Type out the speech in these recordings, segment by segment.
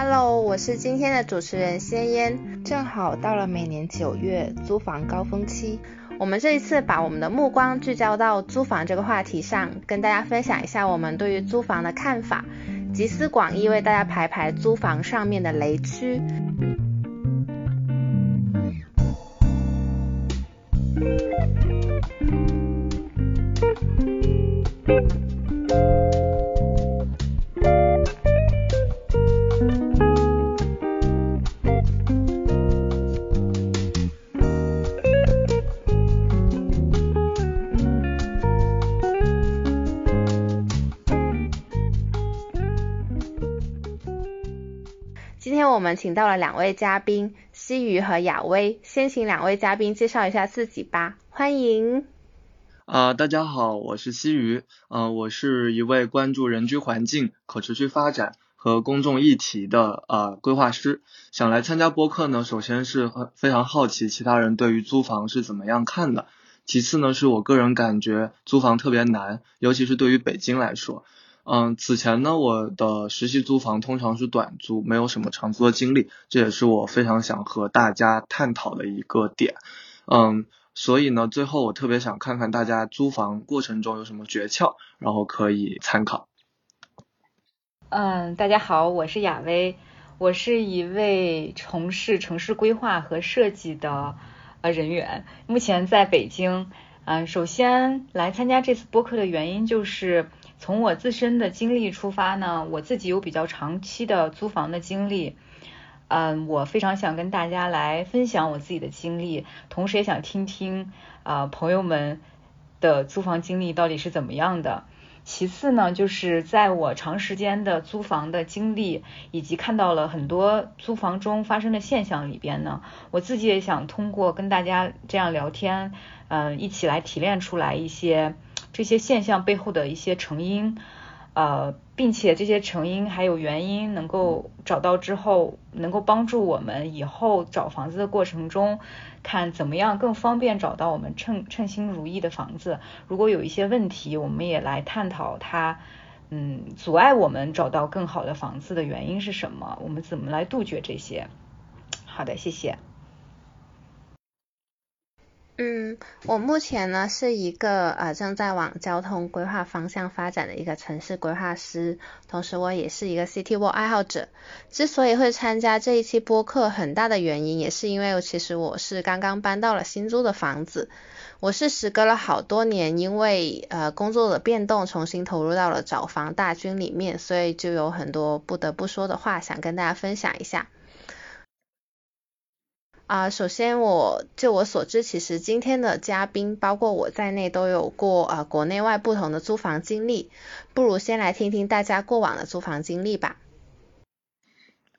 Hello，我是今天的主持人仙烟。正好到了每年九月租房高峰期，我们这一次把我们的目光聚焦到租房这个话题上，跟大家分享一下我们对于租房的看法，集思广益为大家排排租房上面的雷区。们请到了两位嘉宾，西鱼和雅薇。先请两位嘉宾介绍一下自己吧，欢迎。啊，大家好，我是西鱼，嗯，我是一位关注人居环境、可持续发展和公众议题的呃规划师。想来参加播客呢，首先是很非常好奇其他人对于租房是怎么样看的，其次呢是我个人感觉租房特别难，尤其是对于北京来说。嗯，此前呢，我的实习租房通常是短租，没有什么长租的经历，这也是我非常想和大家探讨的一个点。嗯，所以呢，最后我特别想看看大家租房过程中有什么诀窍，然后可以参考。嗯，大家好，我是雅薇，我是一位从事城市规划和设计的呃人员，目前在北京。嗯，首先来参加这次播客的原因就是。从我自身的经历出发呢，我自己有比较长期的租房的经历，嗯，我非常想跟大家来分享我自己的经历，同时也想听听啊朋友们的租房经历到底是怎么样的。其次呢，就是在我长时间的租房的经历以及看到了很多租房中发生的现象里边呢，我自己也想通过跟大家这样聊天，嗯，一起来提炼出来一些。这些现象背后的一些成因，呃，并且这些成因还有原因能够找到之后，能够帮助我们以后找房子的过程中，看怎么样更方便找到我们称称心如意的房子。如果有一些问题，我们也来探讨它，嗯，阻碍我们找到更好的房子的原因是什么？我们怎么来杜绝这些？好的，谢谢。嗯，我目前呢是一个呃正在往交通规划方向发展的一个城市规划师，同时我也是一个 City Walk 爱好者。之所以会参加这一期播客，很大的原因也是因为其实我是刚刚搬到了新租的房子，我是时隔了好多年，因为呃工作的变动，重新投入到了找房大军里面，所以就有很多不得不说的话想跟大家分享一下。啊，首先我就我所知，其实今天的嘉宾包括我在内都有过啊国内外不同的租房经历，不如先来听听大家过往的租房经历吧。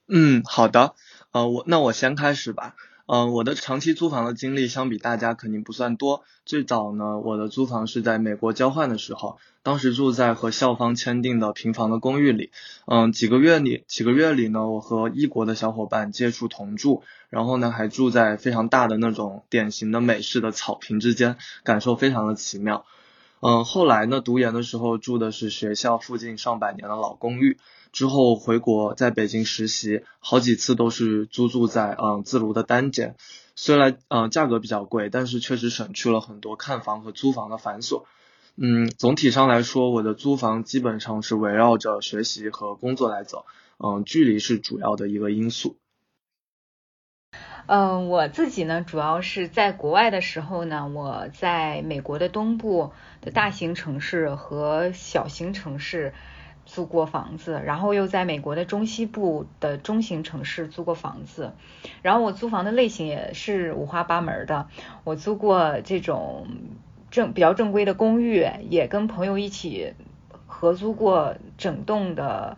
嗯，好的，呃我那我先开始吧。嗯，我的长期租房的经历相比大家肯定不算多。最早呢，我的租房是在美国交换的时候，当时住在和校方签订的平房的公寓里。嗯，几个月里，几个月里呢，我和异国的小伙伴接触同住，然后呢，还住在非常大的那种典型的美式的草坪之间，感受非常的奇妙。嗯，后来呢，读研的时候住的是学校附近上百年的老公寓。之后回国，在北京实习，好几次都是租住在嗯自如的单间，虽然嗯价格比较贵，但是确实省去了很多看房和租房的繁琐。嗯，总体上来说，我的租房基本上是围绕着学习和工作来走，嗯，距离是主要的一个因素。嗯，我自己呢，主要是在国外的时候呢，我在美国的东部的大型城市和小型城市。租过房子，然后又在美国的中西部的中型城市租过房子，然后我租房的类型也是五花八门的。我租过这种正比较正规的公寓，也跟朋友一起合租过整栋的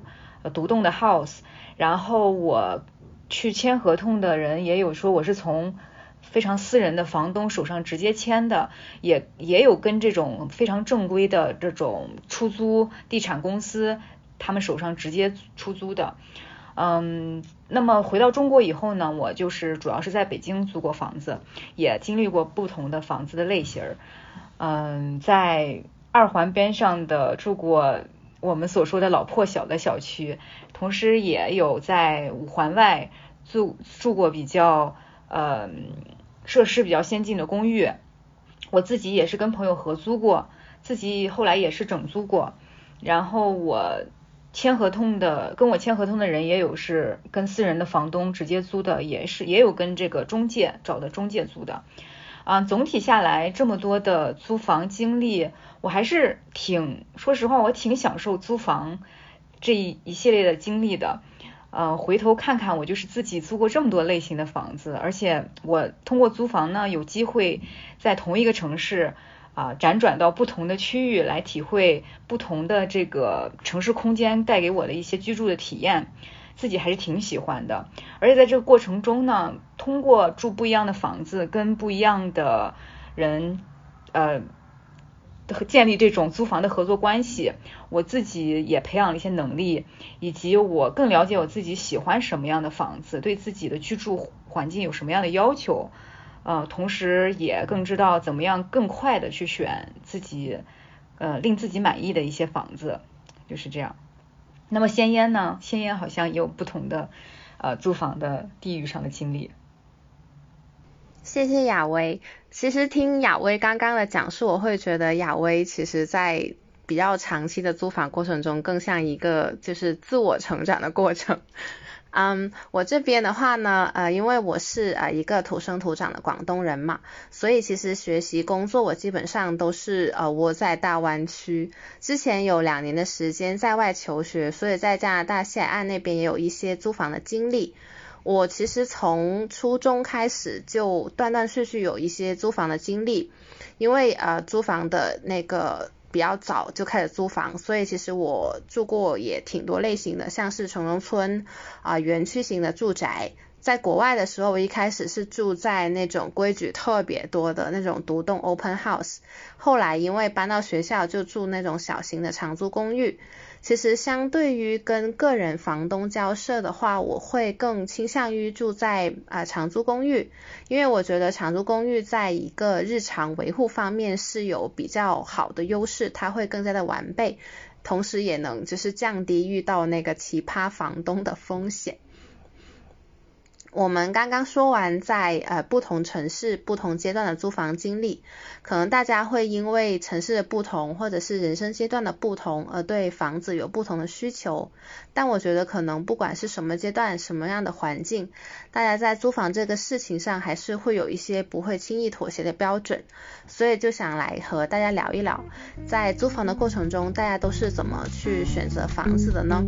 独栋的 house。然后我去签合同的人也有说我是从非常私人的房东手上直接签的，也也有跟这种非常正规的这种出租地产公司他们手上直接出租的。嗯，那么回到中国以后呢，我就是主要是在北京租过房子，也经历过不同的房子的类型儿。嗯，在二环边上的住过我们所说的老破小的小区，同时也有在五环外住住过比较呃设施比较先进的公寓。我自己也是跟朋友合租过，自己后来也是整租过。然后我签合同的，跟我签合同的人也有是跟私人的房东直接租的，也是也有跟这个中介找的中介租的。啊，总体下来这么多的租房经历，我还是挺，说实话，我挺享受租房这一一系列的经历的。呃，回头看看，我就是自己租过这么多类型的房子，而且我通过租房呢，有机会在同一个城市啊，辗转到不同的区域来体会不同的这个城市空间带给我的一些居住的体验。自己还是挺喜欢的，而且在这个过程中呢，通过住不一样的房子，跟不一样的人，呃，建立这种租房的合作关系，我自己也培养了一些能力，以及我更了解我自己喜欢什么样的房子，对自己的居住环境有什么样的要求，呃，同时也更知道怎么样更快的去选自己，呃，令自己满意的一些房子，就是这样。那么仙烟呢？仙烟好像也有不同的呃租房的地域上的经历。谢谢亚薇。其实听亚薇刚刚的讲述，我会觉得亚薇其实在比较长期的租房过程中，更像一个就是自我成长的过程。嗯，我这边的话呢，呃，因为我是呃一个土生土长的广东人嘛，所以其实学习工作我基本上都是呃窝在大湾区。之前有两年的时间在外求学，所以在加拿大西海岸那边也有一些租房的经历。我其实从初中开始就断断续续有一些租房的经历，因为呃租房的那个。比较早就开始租房，所以其实我住过也挺多类型的，像是城中村啊、园区型的住宅。在国外的时候，我一开始是住在那种规矩特别多的那种独栋 open house，后来因为搬到学校就住那种小型的长租公寓。其实相对于跟个人房东交涉的话，我会更倾向于住在啊长租公寓，因为我觉得长租公寓在一个日常维护方面是有比较好的优势，它会更加的完备，同时也能就是降低遇到那个奇葩房东的风险。我们刚刚说完在呃不同城市不同阶段的租房经历，可能大家会因为城市的不同或者是人生阶段的不同而对房子有不同的需求。但我觉得可能不管是什么阶段什么样的环境，大家在租房这个事情上还是会有一些不会轻易妥协的标准。所以就想来和大家聊一聊，在租房的过程中，大家都是怎么去选择房子的呢？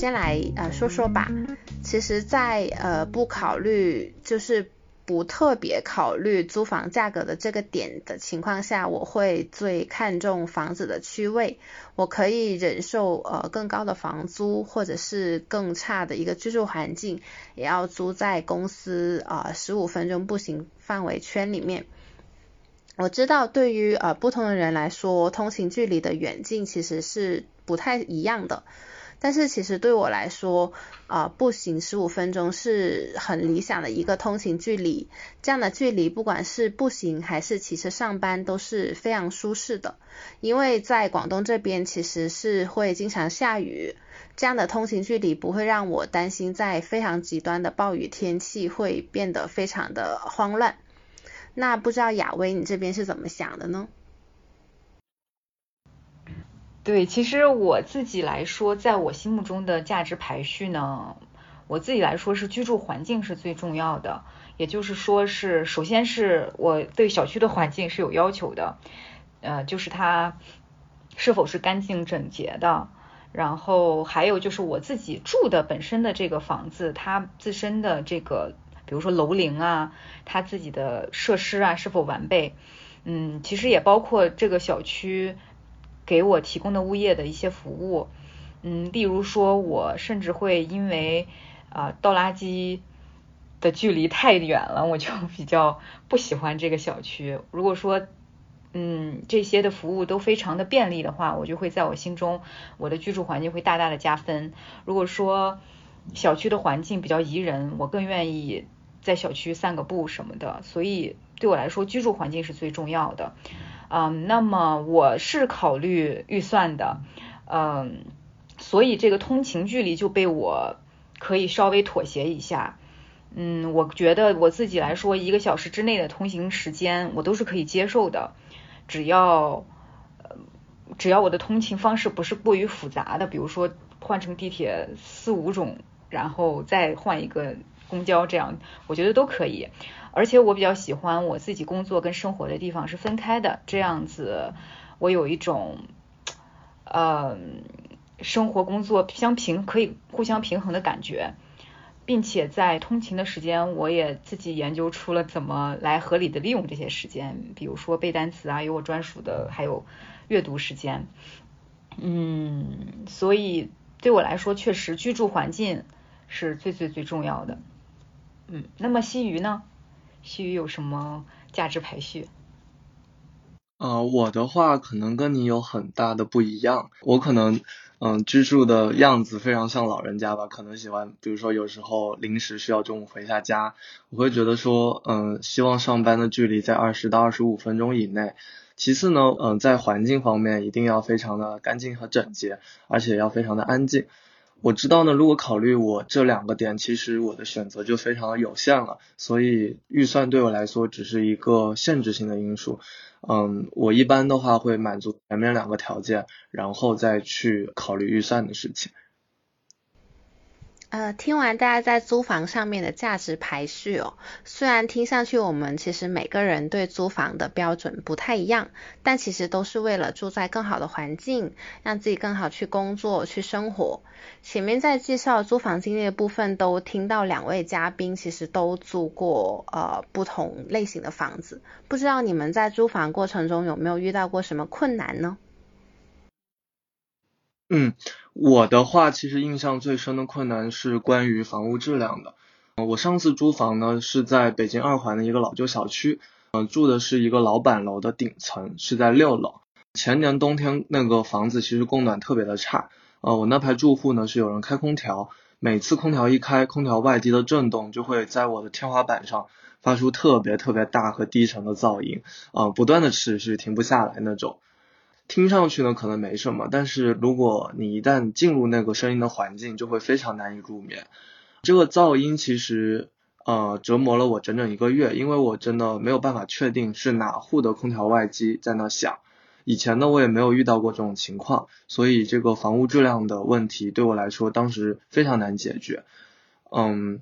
先来呃说说吧，其实，在呃不考虑就是不特别考虑租房价格的这个点的情况下，我会最看重房子的区位。我可以忍受呃更高的房租，或者是更差的一个居住环境，也要租在公司啊十五分钟步行范围圈里面。我知道对于呃不同的人来说，通行距离的远近其实是不太一样的。但是其实对我来说，啊，步行十五分钟是很理想的一个通勤距离。这样的距离，不管是步行还是骑车上班，都是非常舒适的。因为在广东这边，其实是会经常下雨，这样的通勤距离不会让我担心在非常极端的暴雨天气会变得非常的慌乱。那不知道亚薇你这边是怎么想的呢？对，其实我自己来说，在我心目中的价值排序呢，我自己来说是居住环境是最重要的，也就是说是，首先是我对小区的环境是有要求的，呃，就是它是否是干净整洁的，然后还有就是我自己住的本身的这个房子，它自身的这个，比如说楼龄啊，它自己的设施啊是否完备，嗯，其实也包括这个小区。给我提供的物业的一些服务，嗯，例如说，我甚至会因为啊倒垃圾的距离太远了，我就 比较不喜欢这个小区。如果说嗯，这些的服务都非常的便利的话，我就会在我心中，我的居住环境会大大的加分。如果说小区的环境比较宜人，我更愿意在小区散个步什么的。所以对我来说，居住环境是最重要的。嗯那么我是考虑预算的，嗯，所以这个通勤距离就被我可以稍微妥协一下。嗯，我觉得我自己来说，一个小时之内的通行时间，我都是可以接受的。只要，只要我的通勤方式不是过于复杂的，比如说换成地铁四五种，然后再换一个公交，这样我觉得都可以。而且我比较喜欢我自己工作跟生活的地方是分开的，这样子我有一种，呃，生活工作相平可以互相平衡的感觉。并且在通勤的时间，我也自己研究出了怎么来合理的利用这些时间，比如说背单词啊，有我专属的，还有阅读时间。嗯，所以对我来说，确实居住环境是最最最重要的。嗯，那么西鱼呢？西鱼有什么价值排序？呃，我的话可能跟你有很大的不一样，我可能。嗯，居住的样子非常像老人家吧，可能喜欢，比如说有时候临时需要中午回一下家，我会觉得说，嗯，希望上班的距离在二十到二十五分钟以内。其次呢，嗯，在环境方面一定要非常的干净和整洁，而且要非常的安静。我知道呢，如果考虑我这两个点，其实我的选择就非常的有限了，所以预算对我来说只是一个限制性的因素。嗯，我一般的话会满足前面两个条件，然后再去考虑预算的事情。呃，听完大家在租房上面的价值排序哦，虽然听上去我们其实每个人对租房的标准不太一样，但其实都是为了住在更好的环境，让自己更好去工作、去生活。前面在介绍租房经历的部分，都听到两位嘉宾其实都租过呃不同类型的房子，不知道你们在租房过程中有没有遇到过什么困难呢？嗯，我的话其实印象最深的困难是关于房屋质量的。我上次租房呢是在北京二环的一个老旧小区，嗯，住的是一个老板楼的顶层，是在六楼。前年冬天那个房子其实供暖特别的差，呃，我那排住户呢是有人开空调，每次空调一开，空调外机的震动就会在我的天花板上发出特别特别大和低沉的噪音，啊，不断的持续停不下来那种。听上去呢可能没什么，但是如果你一旦进入那个声音的环境，就会非常难以入眠。这个噪音其实呃折磨了我整整一个月，因为我真的没有办法确定是哪户的空调外机在那响。以前呢我也没有遇到过这种情况，所以这个房屋质量的问题对我来说当时非常难解决。嗯。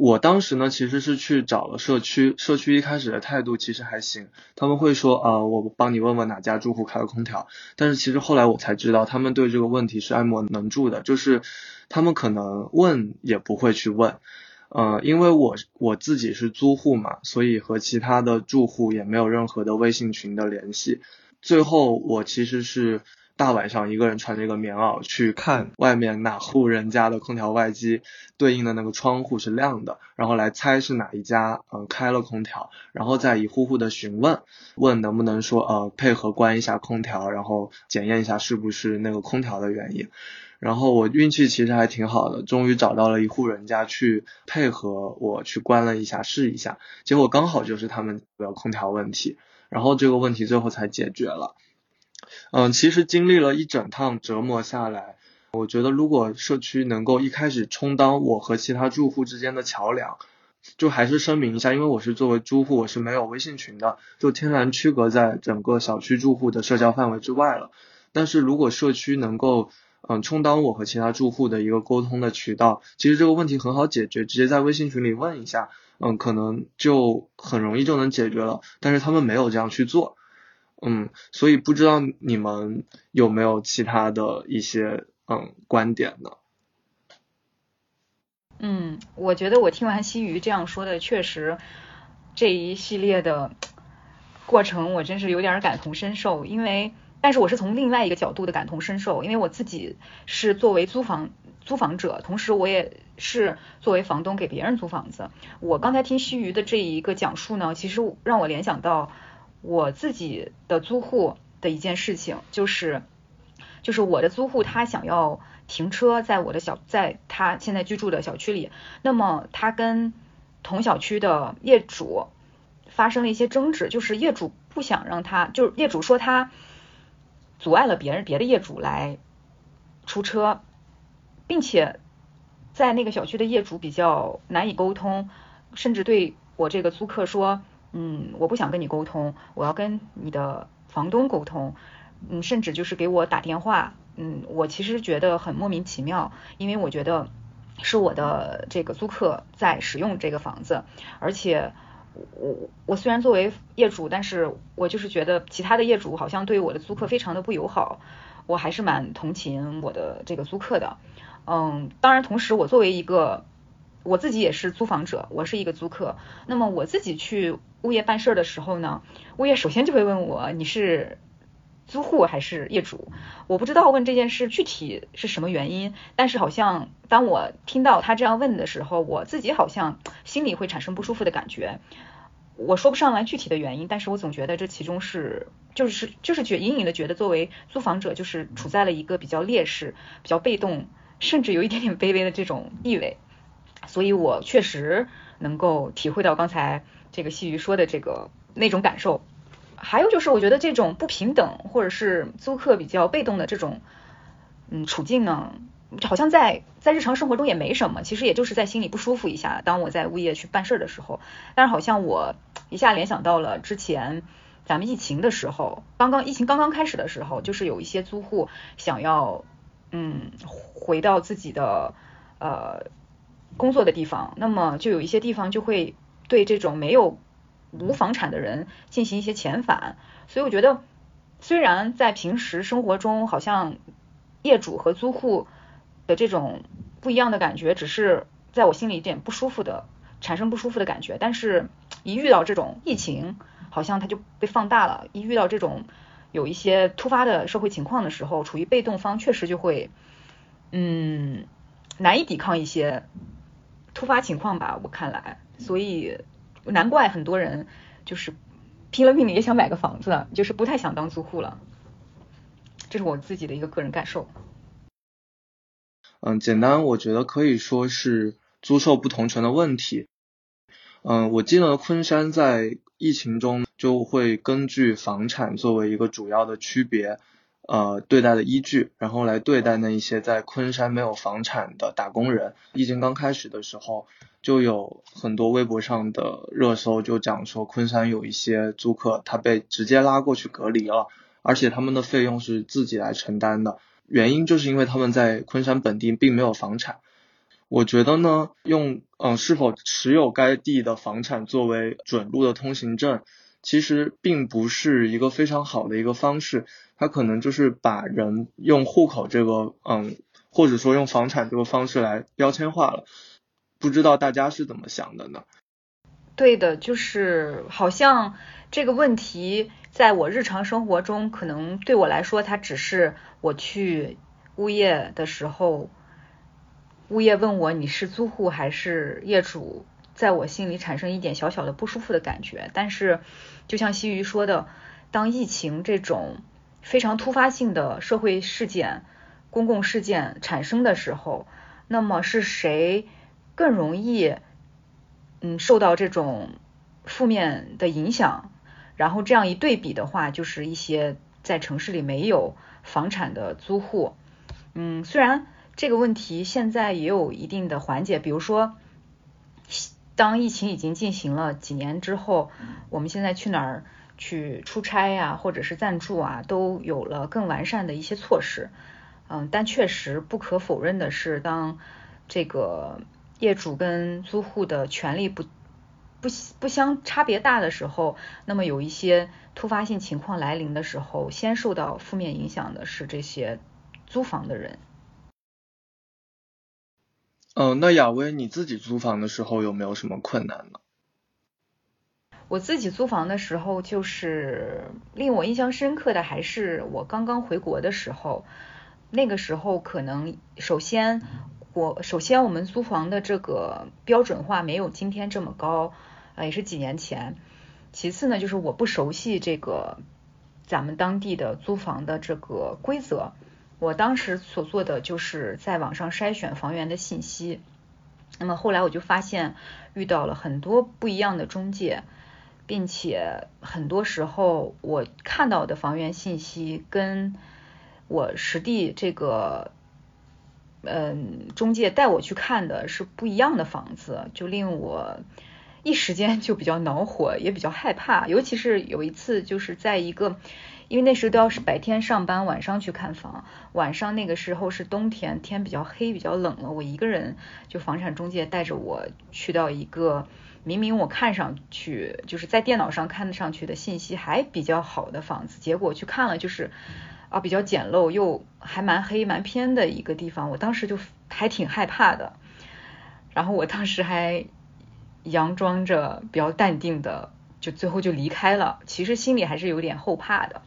我当时呢，其实是去找了社区，社区一开始的态度其实还行，他们会说啊，我帮你问问哪家住户开了空调。但是其实后来我才知道，他们对这个问题是爱莫能助的，就是他们可能问也不会去问，呃，因为我我自己是租户嘛，所以和其他的住户也没有任何的微信群的联系。最后我其实是。大晚上一个人穿着一个棉袄去看外面哪户人家的空调外机对应的那个窗户是亮的，然后来猜是哪一家嗯开了空调，然后再一户户的询问，问能不能说呃配合关一下空调，然后检验一下是不是那个空调的原因。然后我运气其实还挺好的，终于找到了一户人家去配合我去关了一下试一下，结果刚好就是他们的空调问题，然后这个问题最后才解决了。嗯，其实经历了一整趟折磨下来，我觉得如果社区能够一开始充当我和其他住户之间的桥梁，就还是声明一下，因为我是作为租户，我是没有微信群的，就天然区隔在整个小区住户的社交范围之外了。但是如果社区能够嗯充当我和其他住户的一个沟通的渠道，其实这个问题很好解决，直接在微信群里问一下，嗯，可能就很容易就能解决了。但是他们没有这样去做。嗯，所以不知道你们有没有其他的一些嗯观点呢？嗯，我觉得我听完西鱼这样说的，确实这一系列的过程，我真是有点感同身受。因为，但是我是从另外一个角度的感同身受，因为我自己是作为租房租房者，同时我也是作为房东给别人租房子。我刚才听西鱼的这一个讲述呢，其实让我联想到。我自己的租户的一件事情，就是就是我的租户他想要停车在我的小在他现在居住的小区里，那么他跟同小区的业主发生了一些争执，就是业主不想让他，就是业主说他阻碍了别人别的业主来出车，并且在那个小区的业主比较难以沟通，甚至对我这个租客说，嗯，我不想跟你沟通，我要跟你的房东沟通，嗯，甚至就是给我打电话，嗯，我其实觉得很莫名其妙，因为我觉得。是我的这个租客在使用这个房子，而且我我虽然作为业主，但是我就是觉得其他的业主好像对我的租客非常的不友好，我还是蛮同情我的这个租客的。嗯，当然同时我作为一个我自己也是租房者，我是一个租客，那么我自己去物业办事儿的时候呢，物业首先就会问我你是。租户还是业主，我不知道问这件事具体是什么原因，但是好像当我听到他这样问的时候，我自己好像心里会产生不舒服的感觉。我说不上来具体的原因，但是我总觉得这其中是就是就是觉隐隐的觉得作为租房者就是处在了一个比较劣势、比较被动，甚至有一点点卑微的这种地位。所以我确实能够体会到刚才这个细鱼说的这个那种感受。还有就是，我觉得这种不平等，或者是租客比较被动的这种嗯处境呢，好像在在日常生活中也没什么，其实也就是在心里不舒服一下。当我在物业去办事的时候，但是好像我一下联想到了之前咱们疫情的时候，刚刚疫情刚刚开始的时候，就是有一些租户想要嗯回到自己的呃工作的地方，那么就有一些地方就会对这种没有。无房产的人进行一些遣返，所以我觉得，虽然在平时生活中，好像业主和租户的这种不一样的感觉，只是在我心里一点不舒服的，产生不舒服的感觉，但是一遇到这种疫情，好像它就被放大了。一遇到这种有一些突发的社会情况的时候，处于被动方，确实就会嗯难以抵抗一些突发情况吧。我看来，所以。难怪很多人就是拼了命的也想买个房子，就是不太想当租户了。这是我自己的一个个人感受。嗯，简单，我觉得可以说是租售不同权的问题。嗯，我记得昆山在疫情中就会根据房产作为一个主要的区别呃对待的依据，然后来对待那一些在昆山没有房产的打工人。疫情刚开始的时候。就有很多微博上的热搜就讲说，昆山有一些租客他被直接拉过去隔离了，而且他们的费用是自己来承担的，原因就是因为他们在昆山本地并没有房产。我觉得呢，用嗯是否持有该地的房产作为准入的通行证，其实并不是一个非常好的一个方式，它可能就是把人用户口这个嗯或者说用房产这个方式来标签化了。不知道大家是怎么想的呢？对的，就是好像这个问题在我日常生活中，可能对我来说，它只是我去物业的时候，物业问我你是租户还是业主，在我心里产生一点小小的不舒服的感觉。但是，就像西鱼说的，当疫情这种非常突发性的社会事件、公共事件产生的时候，那么是谁？更容易，嗯，受到这种负面的影响。然后这样一对比的话，就是一些在城市里没有房产的租户，嗯，虽然这个问题现在也有一定的缓解，比如说，当疫情已经进行了几年之后，我们现在去哪儿去出差呀，或者是暂住啊，都有了更完善的一些措施。嗯，但确实不可否认的是，当这个。业主跟租户的权利不不不相差别大的时候，那么有一些突发性情况来临的时候，先受到负面影响的是这些租房的人。嗯，那亚薇，你自己租房的时候有没有什么困难呢？我自己租房的时候，就是令我印象深刻的还是我刚刚回国的时候，那个时候可能首先。我首先，我们租房的这个标准化没有今天这么高，呃，也是几年前。其次呢，就是我不熟悉这个咱们当地的租房的这个规则。我当时所做的就是在网上筛选房源的信息。那么后来我就发现遇到了很多不一样的中介，并且很多时候我看到的房源信息跟我实地这个嗯中介带我去看的是不一样的房子，就令我。一时间就比较恼火，也比较害怕，尤其是有一次就是在一个，因为那时候都要是白天上班，晚上去看房，晚上那个时候是冬天，天比较黑，比较冷了，我一个人就房产中介带着我去到一个明明我看上去就是在电脑上看上去的信息还比较好的房子，结果去看了就是啊比较简陋又还蛮黑蛮偏的一个地方，我当时就还挺害怕的，然后我当时还。佯装着比较淡定的，就最后就离开了。其实心里还是有点后怕的。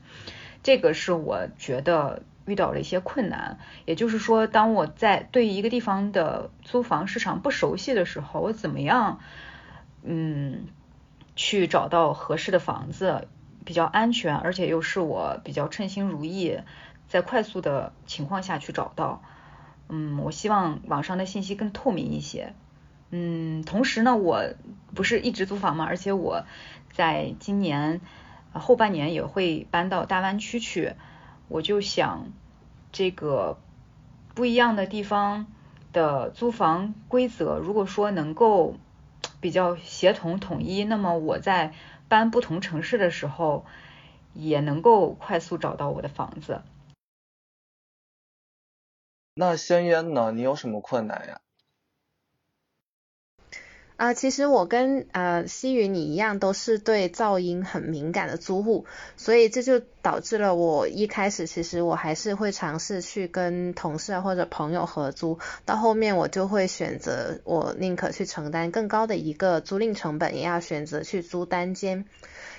这个是我觉得遇到了一些困难。也就是说，当我在对一个地方的租房市场不熟悉的时候，我怎么样，嗯，去找到合适的房子，比较安全，而且又是我比较称心如意，在快速的情况下去找到。嗯，我希望网上的信息更透明一些。嗯，同时呢，我不是一直租房嘛，而且我在今年后半年也会搬到大湾区去，我就想这个不一样的地方的租房规则，如果说能够比较协同统一，那么我在搬不同城市的时候，也能够快速找到我的房子。那香烟呢？你有什么困难呀？啊，其实我跟呃西云你一样，都是对噪音很敏感的租户，所以这就导致了我一开始其实我还是会尝试去跟同事啊或者朋友合租，到后面我就会选择我宁可去承担更高的一个租赁成本，也要选择去租单间，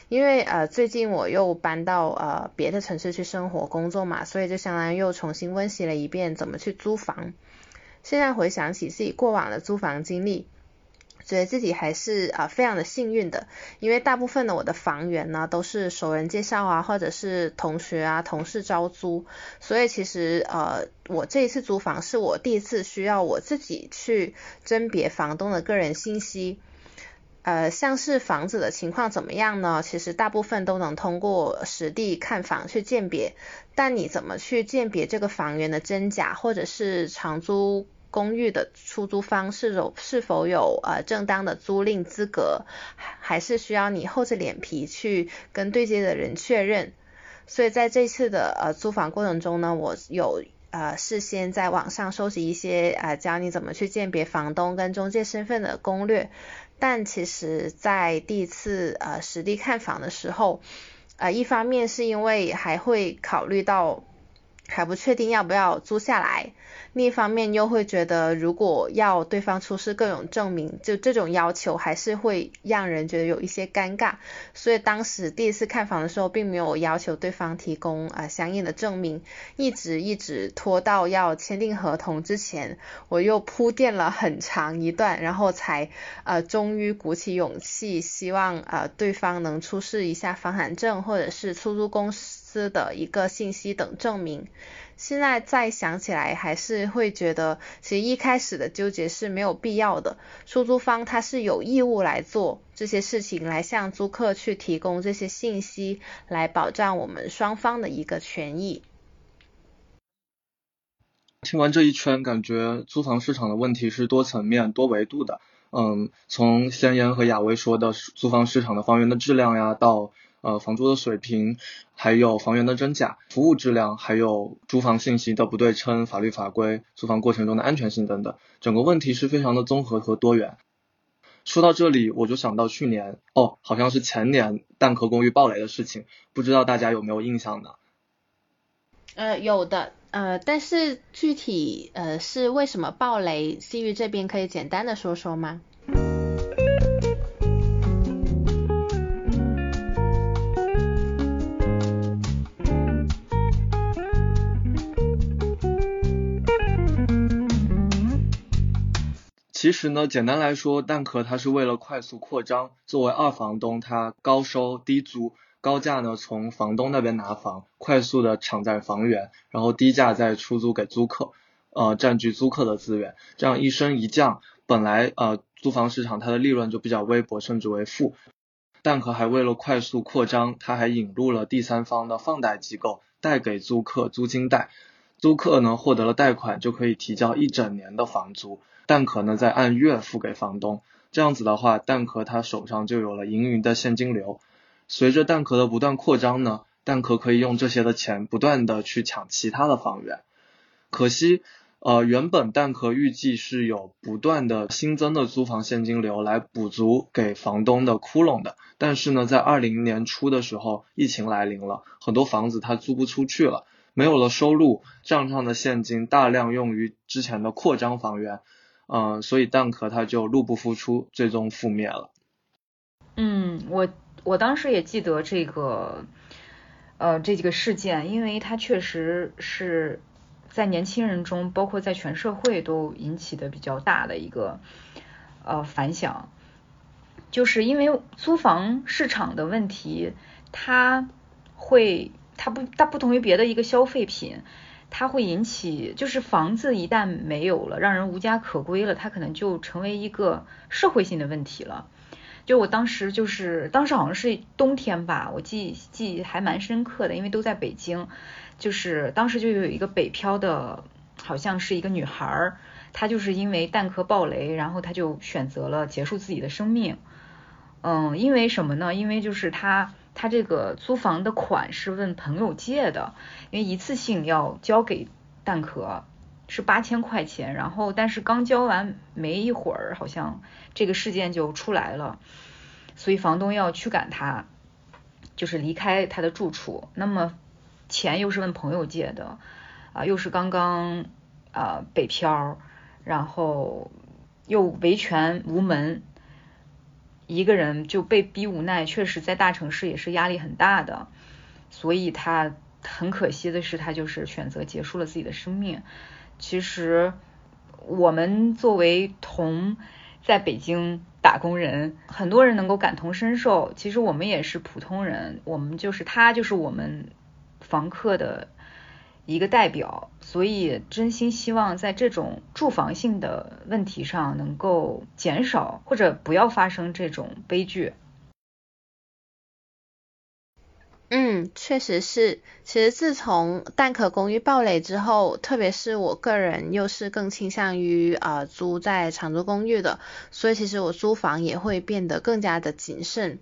因为呃最近我又搬到呃别的城市去生活工作嘛，所以就相当于又重新温习了一遍怎么去租房。现在回想起自己过往的租房经历。觉得自己还是啊非常的幸运的，因为大部分的我的房源呢都是熟人介绍啊，或者是同学啊同事招租，所以其实呃我这一次租房是我第一次需要我自己去甄别房东的个人信息，呃像是房子的情况怎么样呢？其实大部分都能通过实地看房去鉴别，但你怎么去鉴别这个房源的真假，或者是长租？公寓的出租方是否是否有呃正当的租赁资格，还是需要你厚着脸皮去跟对接的人确认。所以在这次的呃租房过程中呢，我有呃事先在网上收集一些呃教你怎么去鉴别房东跟中介身份的攻略。但其实，在第一次呃实地看房的时候，呃一方面是因为还会考虑到还不确定要不要租下来。另一方面又会觉得，如果要对方出示各种证明，就这种要求还是会让人觉得有一些尴尬。所以当时第一次看房的时候，并没有要求对方提供啊相应的证明，一直一直拖到要签订合同之前，我又铺垫了很长一段，然后才呃终于鼓起勇气，希望呃对方能出示一下房产证或者是出租公司的一个信息等证明。现在再想起来，还是会觉得，其实一开始的纠结是没有必要的。出租方他是有义务来做这些事情，来向租客去提供这些信息，来保障我们双方的一个权益。听完这一圈，感觉租房市场的问题是多层面、多维度的。嗯，从先言和亚薇说的租房市场的房源的质量呀，到呃，房租的水平，还有房源的真假、服务质量，还有租房信息的不对称、法律法规、租房过程中的安全性等等，整个问题是非常的综合和多元。说到这里，我就想到去年，哦，好像是前年蛋壳公寓爆雷的事情，不知道大家有没有印象呢？呃，有的，呃，但是具体呃是为什么爆雷，西域这边可以简单的说说吗？其实呢，简单来说，蛋壳它是为了快速扩张，作为二房东，他高收低租，高价呢从房东那边拿房，快速的抢占房源，然后低价再出租给租客，呃，占据租客的资源，这样一升一降，本来呃租房市场它的利润就比较微薄，甚至为负。蛋壳还为了快速扩张，它还引入了第三方的放贷机构，贷给租客租金贷，租客呢获得了贷款，就可以提交一整年的房租。蛋壳呢再按月付给房东，这样子的话，蛋壳它手上就有了盈余的现金流。随着蛋壳的不断扩张呢，蛋壳可以用这些的钱不断的去抢其他的房源。可惜，呃，原本蛋壳预计是有不断的新增的租房现金流来补足给房东的窟窿的，但是呢，在二零年初的时候，疫情来临了，很多房子它租不出去了，没有了收入，账上的现金大量用于之前的扩张房源。嗯，所以蛋壳它就入不敷出，最终覆灭了。嗯，我我当时也记得这个，呃，这几个事件，因为它确实是在年轻人中，包括在全社会都引起的比较大的一个呃反响，就是因为租房市场的问题，它会它不它不同于别的一个消费品。它会引起，就是房子一旦没有了，让人无家可归了，它可能就成为一个社会性的问题了。就我当时就是，当时好像是冬天吧，我记记忆还蛮深刻的，因为都在北京，就是当时就有一个北漂的，好像是一个女孩儿，她就是因为蛋壳爆雷，然后她就选择了结束自己的生命。嗯，因为什么呢？因为就是她。他这个租房的款是问朋友借的，因为一次性要交给蛋壳是八千块钱，然后但是刚交完没一会儿，好像这个事件就出来了，所以房东要驱赶他，就是离开他的住处。那么钱又是问朋友借的，啊，又是刚刚啊北漂，然后又维权无门。一个人就被逼无奈，确实在大城市也是压力很大的，所以他很可惜的是，他就是选择结束了自己的生命。其实我们作为同在北京打工人，很多人能够感同身受。其实我们也是普通人，我们就是他就是我们房客的。一个代表，所以真心希望在这种住房性的问题上能够减少或者不要发生这种悲剧。嗯，确实是。其实自从蛋壳公寓爆雷之后，特别是我个人又是更倾向于啊租在长租公寓的，所以其实我租房也会变得更加的谨慎。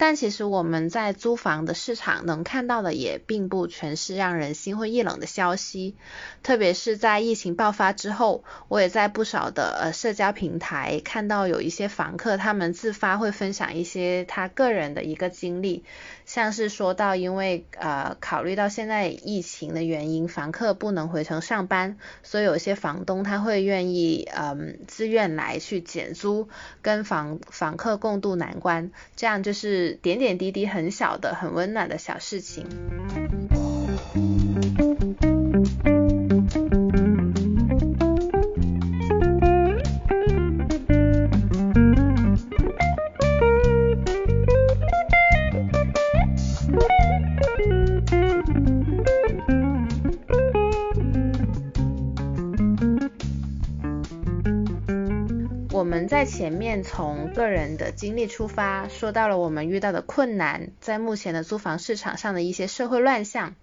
但其实我们在租房的市场能看到的也并不全是让人心灰意冷的消息，特别是在疫情爆发之后，我也在不少的呃社交平台看到有一些房客他们自发会分享一些他个人的一个经历，像是说到因为呃考虑到现在疫情的原因，房客不能回城上班，所以有些房东他会愿意嗯自愿来去减租，跟房房客共度难关，这样就是。点点滴滴很小的、很温暖的小事情。面从个人的经历出发，说到了我们遇到的困难，在目前的租房市场上的一些社会乱象。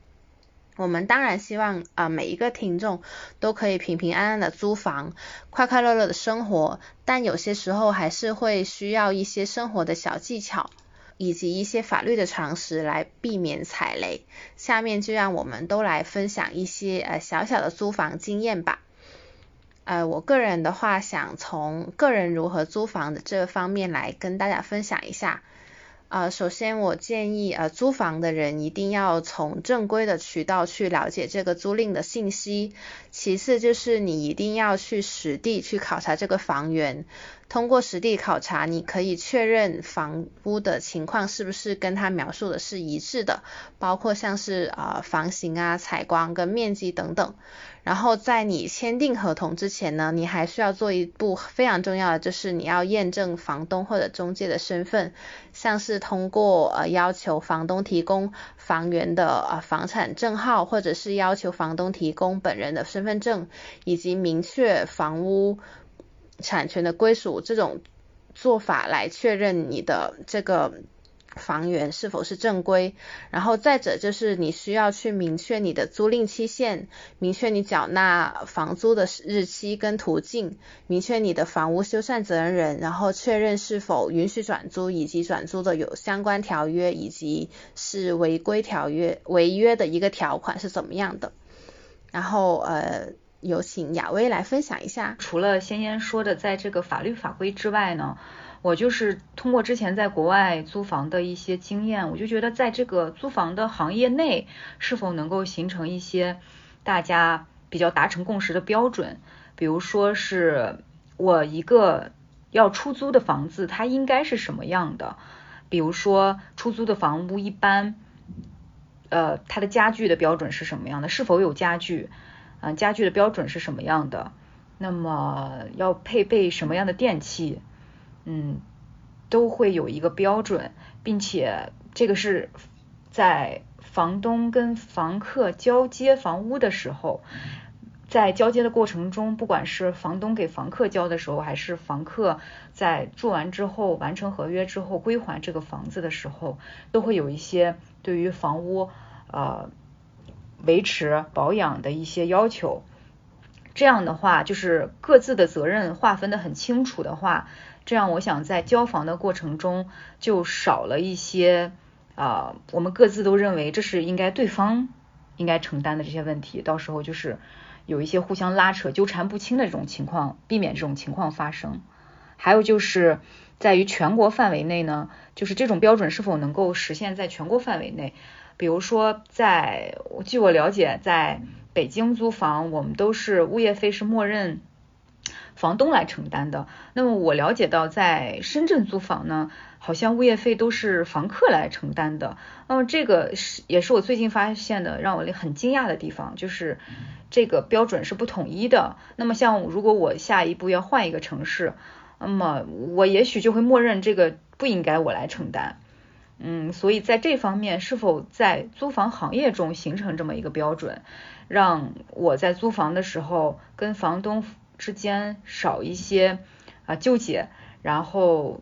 我们当然希望啊每一个听众都可以平平安安的租房，快快乐乐的生活。但有些时候还是会需要一些生活的小技巧，以及一些法律的常识来避免踩雷。下面就让我们都来分享一些呃小小的租房经验吧。呃，我个人的话，想从个人如何租房的这方面来跟大家分享一下。呃，首先我建议呃租房的人一定要从正规的渠道去了解这个租赁的信息，其次就是你一定要去实地去考察这个房源，通过实地考察，你可以确认房屋的情况是不是跟他描述的是一致的，包括像是呃房型啊、采光跟面积等等。然后在你签订合同之前呢，你还需要做一步非常重要的，就是你要验证房东或者中介的身份，像是通过呃要求房东提供房源的呃房产证号，或者是要求房东提供本人的身份证，以及明确房屋产权的归属这种做法来确认你的这个。房源是否是正规？然后再者就是你需要去明确你的租赁期限，明确你缴纳房租的日期跟途径，明确你的房屋修缮责任人，然后确认是否允许转租，以及转租的有相关条约，以及是违规条约违约的一个条款是怎么样的。然后呃，有请雅薇来分享一下。除了先先说的在这个法律法规之外呢？我就是通过之前在国外租房的一些经验，我就觉得在这个租房的行业内，是否能够形成一些大家比较达成共识的标准，比如说是我一个要出租的房子，它应该是什么样的？比如说出租的房屋一般，呃，它的家具的标准是什么样的？是否有家具？嗯，家具的标准是什么样的？那么要配备什么样的电器？嗯，都会有一个标准，并且这个是在房东跟房客交接房屋的时候，在交接的过程中，不管是房东给房客交的时候，还是房客在住完之后完成合约之后归还这个房子的时候，都会有一些对于房屋呃维持保养的一些要求。这样的话，就是各自的责任划分的很清楚的话。这样，我想在交房的过程中就少了一些啊，我们各自都认为这是应该对方应该承担的这些问题，到时候就是有一些互相拉扯、纠缠不清的这种情况，避免这种情况发生。还有就是在于全国范围内呢，就是这种标准是否能够实现在全国范围内？比如说，在据我了解，在北京租房，我们都是物业费是默认。房东来承担的。那么我了解到，在深圳租房呢，好像物业费都是房客来承担的。那么这个是也是我最近发现的，让我很惊讶的地方，就是这个标准是不统一的。那么像如果我下一步要换一个城市，那么我也许就会默认这个不应该我来承担。嗯，所以在这方面，是否在租房行业中形成这么一个标准，让我在租房的时候跟房东。之间少一些啊纠结，然后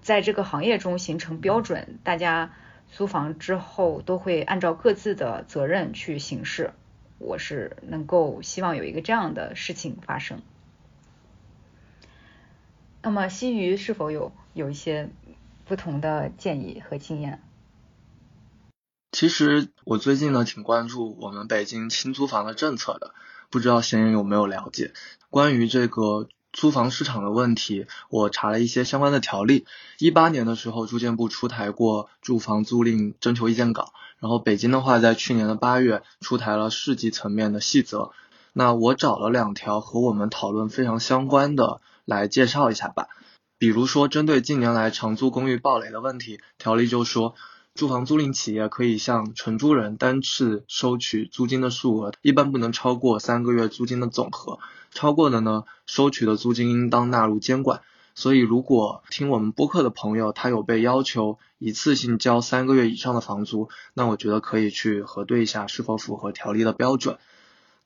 在这个行业中形成标准，大家租房之后都会按照各自的责任去行事。我是能够希望有一个这样的事情发生。那么西鱼是否有有一些不同的建议和经验？其实我最近呢挺关注我们北京新租房的政策的。不知道闲人有没有了解关于这个租房市场的问题？我查了一些相关的条例。一八年的时候，住建部出台过住房租赁征求意见稿，然后北京的话，在去年的八月出台了市级层面的细则。那我找了两条和我们讨论非常相关的来介绍一下吧。比如说，针对近年来长租公寓暴雷的问题，条例就说。住房租赁企业可以向承租人单次收取租金的数额，一般不能超过三个月租金的总和，超过的呢，收取的租金应当纳入监管。所以，如果听我们播客的朋友他有被要求一次性交三个月以上的房租，那我觉得可以去核对一下是否符合条例的标准。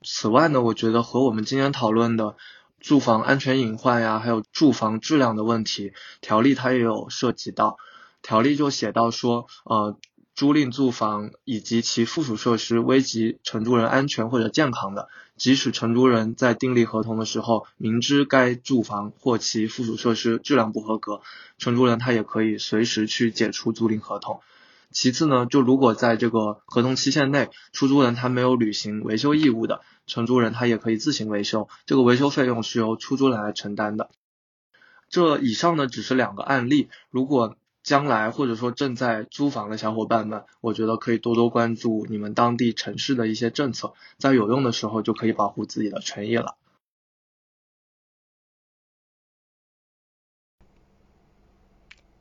此外呢，我觉得和我们今天讨论的住房安全隐患呀，还有住房质量的问题，条例它也有涉及到。条例就写到说，呃，租赁住房以及其附属设施危及承租人安全或者健康的，即使承租人在订立合同的时候明知该住房或其附属设施质量不合格，承租人他也可以随时去解除租赁合同。其次呢，就如果在这个合同期限内，出租人他没有履行维修义务的，承租人他也可以自行维修，这个维修费用是由出租人来承担的。这以上呢只是两个案例，如果将来或者说正在租房的小伙伴们，我觉得可以多多关注你们当地城市的一些政策，在有用的时候就可以保护自己的权益了。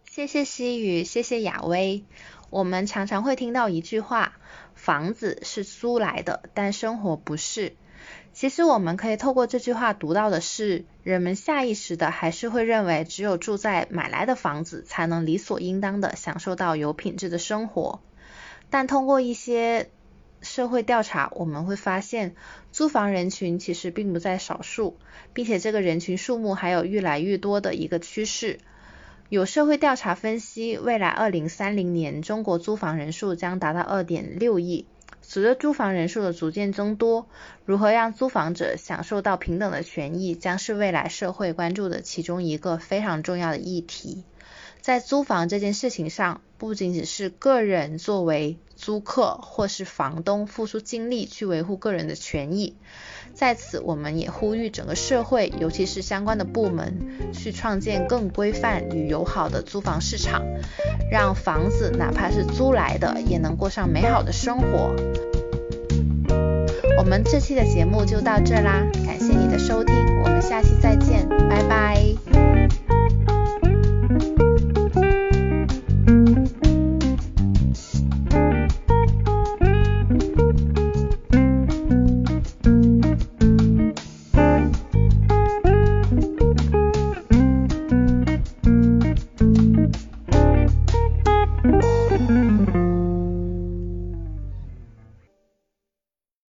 谢谢西雨，谢谢雅薇。我们常常会听到一句话：房子是租来的，但生活不是。其实我们可以透过这句话读到的是，人们下意识的还是会认为，只有住在买来的房子，才能理所应当的享受到有品质的生活。但通过一些社会调查，我们会发现，租房人群其实并不在少数，并且这个人群数目还有越来越多的一个趋势。有社会调查分析，未来二零三零年，中国租房人数将达到二点六亿。随着租房人数的逐渐增多，如何让租房者享受到平等的权益，将是未来社会关注的其中一个非常重要的议题。在租房这件事情上，不仅仅是个人作为租客或是房东付出精力去维护个人的权益，在此我们也呼吁整个社会，尤其是相关的部门，去创建更规范与友好的租房市场，让房子哪怕是租来的，也能过上美好的生活。我们这期的节目就到这啦，感谢你的收听，我们下期再见。